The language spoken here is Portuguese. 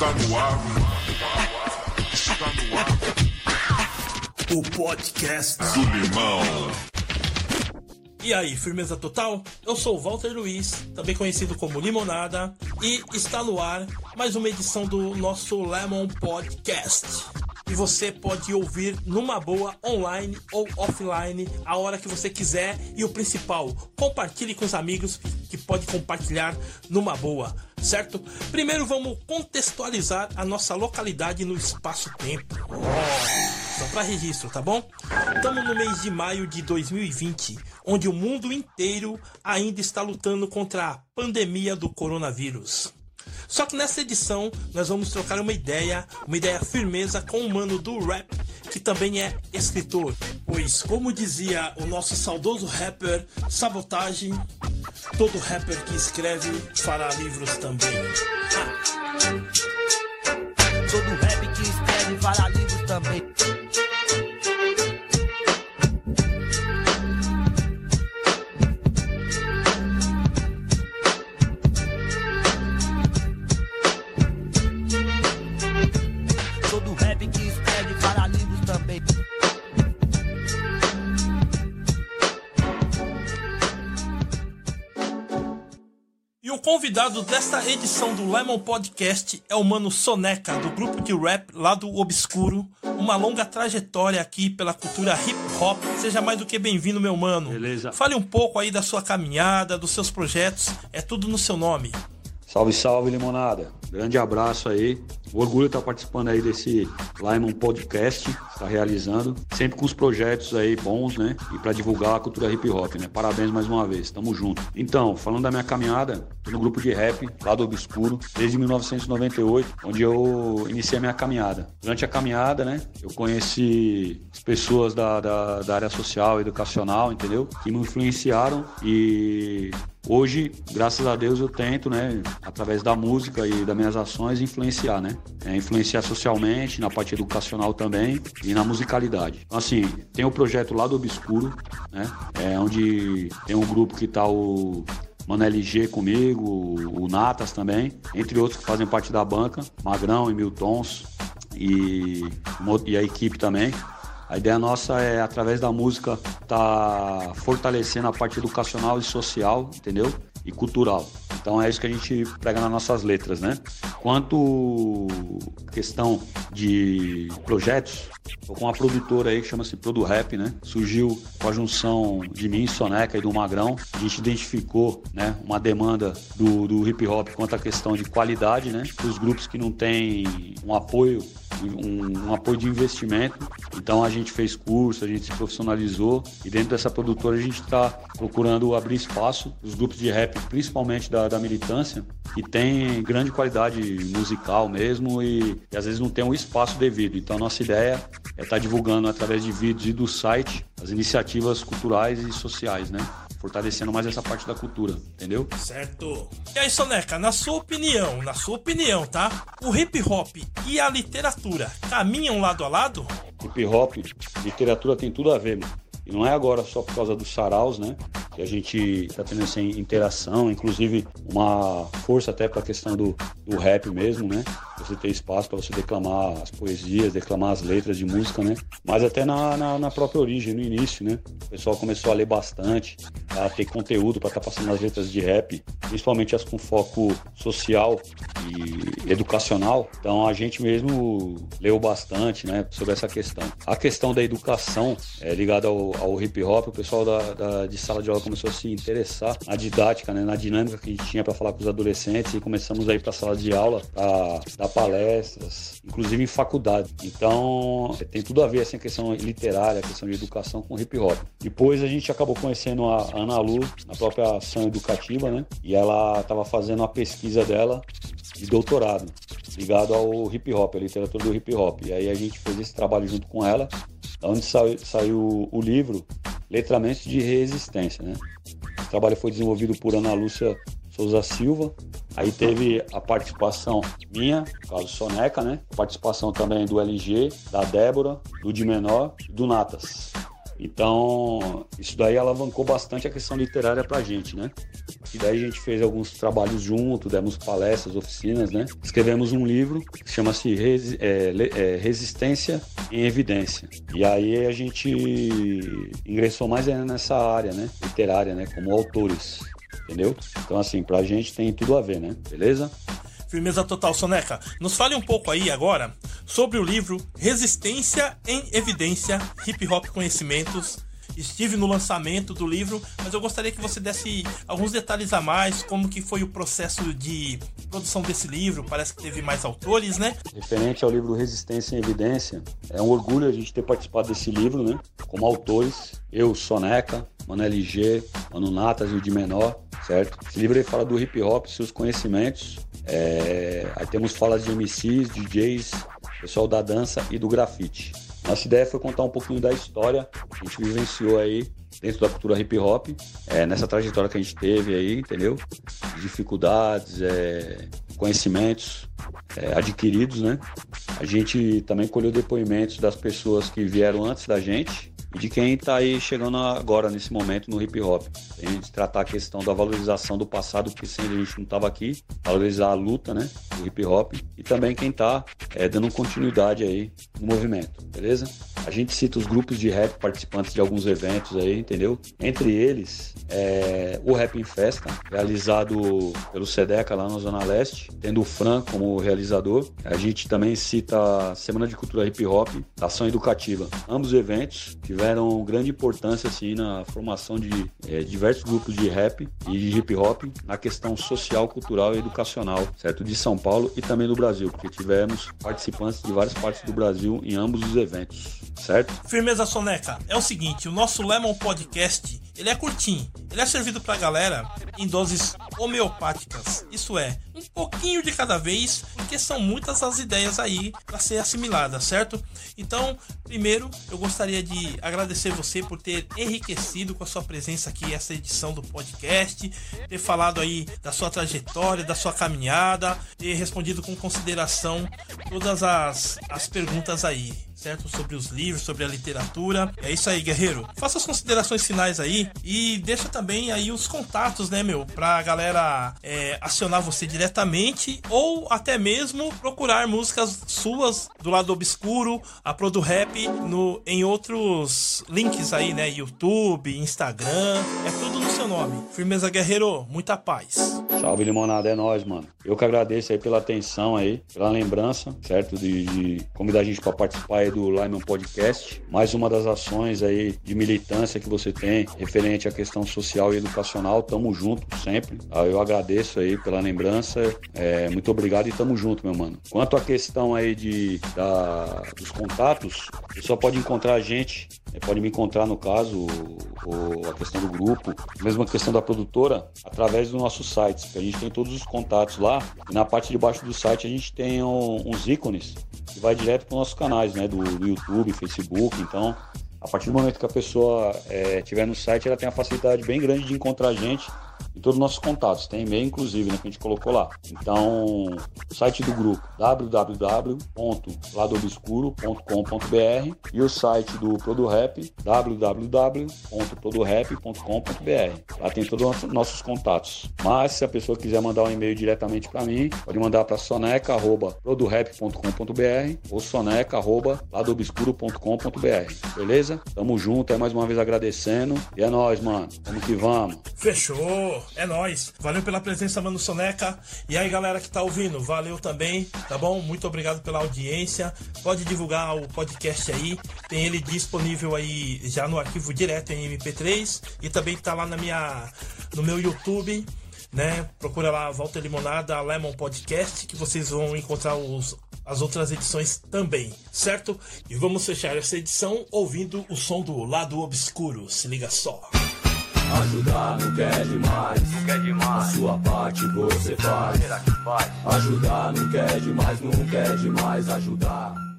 Está no ar. Está no ar. O podcast Do Limão. E aí, firmeza total? Eu sou o Walter Luiz, também conhecido como Limonada, e está no ar mais uma edição do nosso Lemon Podcast. E você pode ouvir numa boa, online ou offline, a hora que você quiser. E o principal, compartilhe com os amigos que pode compartilhar numa boa, certo? Primeiro vamos contextualizar a nossa localidade no espaço-tempo. Só para registro, tá bom? Estamos no mês de maio de 2020, onde o mundo inteiro ainda está lutando contra a pandemia do coronavírus. Só que nessa edição nós vamos trocar uma ideia, uma ideia firmeza com o mano do rap, que também é escritor. Pois, como dizia o nosso saudoso rapper Sabotagem, todo rapper que escreve fará livros também. Todo rap que escreve fará livros também. E o convidado desta edição do Lemon Podcast é o mano Soneca, do grupo de rap lá do Obscuro. Uma longa trajetória aqui pela cultura hip hop. Seja mais do que bem-vindo, meu mano. Beleza. Fale um pouco aí da sua caminhada, dos seus projetos. É tudo no seu nome. Salve, salve, limonada. Grande abraço aí. O orgulho de estar participando aí desse Limon Podcast, está realizando, sempre com os projetos aí bons, né? E para divulgar a cultura hip hop, né? Parabéns mais uma vez, tamo junto. Então, falando da minha caminhada, tô no grupo de rap lá do Obscuro, desde 1998, onde eu iniciei a minha caminhada. Durante a caminhada, né? Eu conheci as pessoas da, da, da área social, educacional, entendeu? Que me influenciaram e Hoje, graças a Deus, eu tento, né, através da música e das minhas ações, influenciar, né? É, influenciar socialmente, na parte educacional também na musicalidade. Então, assim, tem o projeto lá do Obscuro, né? É onde tem um grupo que tá o Mano LG comigo, o Natas também, entre outros que fazem parte da banca, Magrão e Miltons e, e a equipe também. A ideia nossa é, através da música, tá fortalecendo a parte educacional e social, entendeu? E cultural. Então é isso que a gente prega nas nossas letras, né? Quanto questão de projetos, tô com uma produtora aí que chama-se Produ Rap, né? Surgiu com a junção de mim, Soneca e do Magrão. A gente identificou, né, uma demanda do, do hip hop quanto à questão de qualidade, né? Dos grupos que não têm um apoio um, um, apoio de investimento. Então a gente fez curso, a gente se profissionalizou e dentro dessa produtora a gente está procurando abrir espaço os grupos de rap, principalmente da, da militância, que tem grande qualidade musical mesmo e, e às vezes não tem um espaço devido. Então nossa ideia é estar tá divulgando através de vídeos e do site as iniciativas culturais e sociais, né? Fortalecendo mais essa parte da cultura, entendeu? Certo. E aí, Soneca, na sua opinião, na sua opinião, tá? O hip hop e a literatura caminham lado a lado? Hip hop, literatura tem tudo a ver, mano. E não é agora só por causa dos saraus, né? Que a gente está tendo essa interação, inclusive uma força até para a questão do, do rap mesmo, né? Você ter espaço para você declamar as poesias, declamar as letras de música, né? Mas até na, na, na, própria origem, no início, né? O pessoal começou a ler bastante, a ter conteúdo para estar tá passando as letras de rap, principalmente as com foco social e educacional. Então a gente mesmo leu bastante, né? Sobre essa questão. A questão da educação é, ligada ao, ao hip hop, o pessoal da, da, de sala de aula começou a se interessar na didática, né? Na dinâmica que a gente tinha para falar com os adolescentes e começamos a ir para a sala de aula para palestras, inclusive em faculdade. Então, tem tudo a ver assim, a questão literária, a questão de educação com hip hop. Depois a gente acabou conhecendo a Ana Lu, na própria ação educativa, né? E ela estava fazendo a pesquisa dela de doutorado, ligado ao hip hop, a literatura do hip hop. E aí a gente fez esse trabalho junto com ela, onde saiu, saiu o livro Letramentos de Resistência, né? O trabalho foi desenvolvido por Ana Lúcia Souza Silva. Aí teve a participação minha, Carlos Soneca, né? A participação também do LG, da Débora, do Di Menor e do Natas. Então, isso daí alavancou bastante a questão literária pra gente, né? E daí a gente fez alguns trabalhos junto, demos palestras, oficinas, né? Escrevemos um livro que chama-se Resi é, é, Resistência em Evidência. E aí a gente ingressou mais nessa área, né? Literária, né? Como autores. Entendeu? Então, assim, pra gente tem tudo a ver, né? Beleza? Firmeza total, Soneca. Nos fale um pouco aí agora sobre o livro Resistência em Evidência, Hip Hop Conhecimentos. Estive no lançamento do livro, mas eu gostaria que você desse alguns detalhes a mais, como que foi o processo de produção desse livro. Parece que teve mais autores, né? Referente ao livro Resistência em Evidência, é um orgulho a gente ter participado desse livro, né? Como autores, eu, Soneca, Mano LG, Mano Natas e o de Menor, certo? Esse livro ele fala do hip hop, seus conhecimentos, é, aí temos falas de MCs, DJs, pessoal da dança e do grafite. Nossa ideia foi contar um pouquinho da história que a gente vivenciou aí dentro da cultura hip hop, é, nessa trajetória que a gente teve aí, entendeu? Dificuldades, é, conhecimentos é, adquiridos, né? A gente também colheu depoimentos das pessoas que vieram antes da gente e de quem está aí chegando agora, nesse momento, no hip hop. A gente tratar a questão da valorização do passado, que sem a gente não estava aqui, valorizar a luta né, do hip hop e também quem está é, dando continuidade aí no movimento, beleza? A gente cita os grupos de rap participantes de alguns eventos aí, entendeu? Entre eles, é, o Rap em Festa, realizado pelo SEDECA lá na Zona Leste, tendo o Fran como realizador. A gente também cita a Semana de Cultura Hip Hop, Ação Educativa. Ambos eventos tiveram grande importância assim, na formação de é, diversos grupos de rap e de hip hop na questão social, cultural e educacional, certo? De São Paulo e também do Brasil, porque tivemos participantes de várias partes do Brasil em ambos os eventos, certo? Firmeza Soneca, é o seguinte, o nosso Lemon Podcast, ele é curtinho, ele é servido pra galera em doses homeopáticas, isso é, um pouquinho de cada vez, porque são muitas as ideias aí para ser assimiladas, certo? Então, primeiro, eu gostaria de agradecer você por ter enriquecido com a sua presença aqui essa edição do podcast, ter falado aí da sua trajetória, da sua caminhada, ter respondido com consideração todas as, as perguntas aí certo? Sobre os livros, sobre a literatura. É isso aí, guerreiro. Faça as considerações finais aí e deixa também aí os contatos, né, meu? Pra galera é, acionar você diretamente ou até mesmo procurar músicas suas do lado obscuro, a Pro do Rap, no, em outros links aí, né? YouTube, Instagram, é tudo no seu nome. Firmeza, guerreiro, muita paz. Salve, limonada, é nóis, mano. Eu que agradeço aí pela atenção aí, pela lembrança, certo? De, de convidar a gente para participar aí do Lyman Podcast. Mais uma das ações aí de militância que você tem referente à questão social e educacional. Tamo junto sempre. Tá? Eu agradeço aí pela lembrança. É, muito obrigado e tamo junto, meu mano. Quanto à questão aí de, da, dos contatos, só pode encontrar a gente pode me encontrar no caso, ou a questão do grupo, mesmo a questão da produtora, através do nosso site, que a gente tem todos os contatos lá. E na parte de baixo do site a gente tem um, uns ícones que vai direto para os nossos canais, né? Do, do, YouTube, Facebook. Então, a partir do momento que a pessoa estiver é, no site, ela tem a facilidade bem grande de encontrar a gente em todos os nossos contatos. Tem e-mail, inclusive, né, que a gente colocou lá. Então, o site do grupo www.ladobscuro.com.br e o site do ProduRap www.produrap.com.br. Lá tem todos os nossos contatos. Mas se a pessoa quiser mandar um e-mail diretamente para mim, pode mandar para soneca@produrap.com.br ou soneca@ladobscuro.com.br. Beleza? Tamo junto, é mais uma vez agradecendo. E é nós, mano. Vamos que vamos. Fechou é nós. Valeu pela presença, Mano Soneca. E aí, galera que tá ouvindo, valeu também, tá bom? Muito obrigado pela audiência. Pode divulgar o podcast aí. Tem ele disponível aí já no arquivo direto em MP3 e também tá lá na minha no meu YouTube, né? Procura lá Volta Limonada Lemon Podcast que vocês vão encontrar os as outras edições também, certo? E vamos fechar essa edição ouvindo o som do lado obscuro. Se liga só. Ajudar não quer demais. Não quer demais. A sua parte você faz. Será que faz? Ajudar não quer demais, não quer demais ajudar.